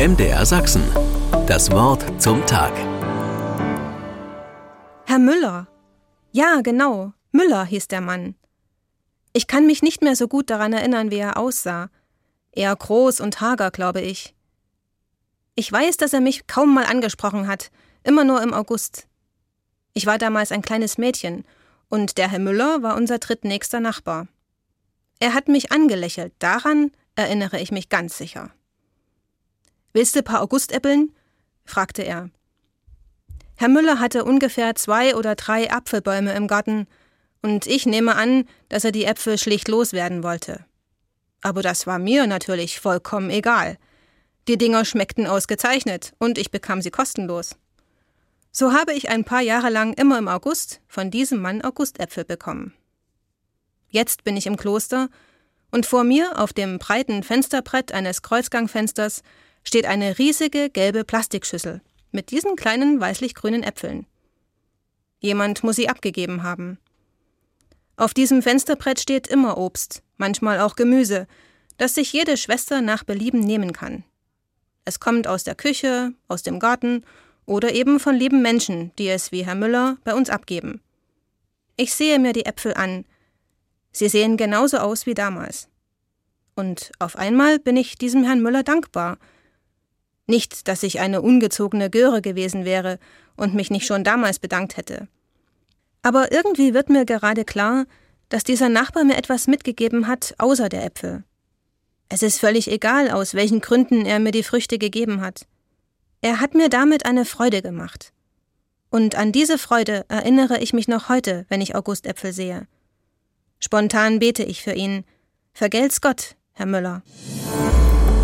MDR Sachsen. Das Wort zum Tag. Herr Müller. Ja, genau. Müller hieß der Mann. Ich kann mich nicht mehr so gut daran erinnern, wie er aussah. Eher groß und hager, glaube ich. Ich weiß, dass er mich kaum mal angesprochen hat, immer nur im August. Ich war damals ein kleines Mädchen, und der Herr Müller war unser drittnächster Nachbar. Er hat mich angelächelt, daran erinnere ich mich ganz sicher. Willst du paar Augustäppeln? fragte er. Herr Müller hatte ungefähr zwei oder drei Apfelbäume im Garten, und ich nehme an, dass er die Äpfel schlicht loswerden wollte. Aber das war mir natürlich vollkommen egal. Die Dinger schmeckten ausgezeichnet, und ich bekam sie kostenlos. So habe ich ein paar Jahre lang immer im August von diesem Mann Augustäpfel bekommen. Jetzt bin ich im Kloster, und vor mir auf dem breiten Fensterbrett eines Kreuzgangfensters steht eine riesige gelbe Plastikschüssel mit diesen kleinen weißlich-grünen Äpfeln. Jemand muss sie abgegeben haben. Auf diesem Fensterbrett steht immer Obst, manchmal auch Gemüse, das sich jede Schwester nach Belieben nehmen kann. Es kommt aus der Küche, aus dem Garten oder eben von lieben Menschen, die es wie Herr Müller bei uns abgeben. Ich sehe mir die Äpfel an. Sie sehen genauso aus wie damals. Und auf einmal bin ich diesem Herrn Müller dankbar. Nicht, dass ich eine ungezogene Göre gewesen wäre und mich nicht schon damals bedankt hätte. Aber irgendwie wird mir gerade klar, dass dieser Nachbar mir etwas mitgegeben hat, außer der Äpfel. Es ist völlig egal, aus welchen Gründen er mir die Früchte gegeben hat. Er hat mir damit eine Freude gemacht. Und an diese Freude erinnere ich mich noch heute, wenn ich Augustäpfel sehe. Spontan bete ich für ihn. Vergelt's Gott, Herr Müller.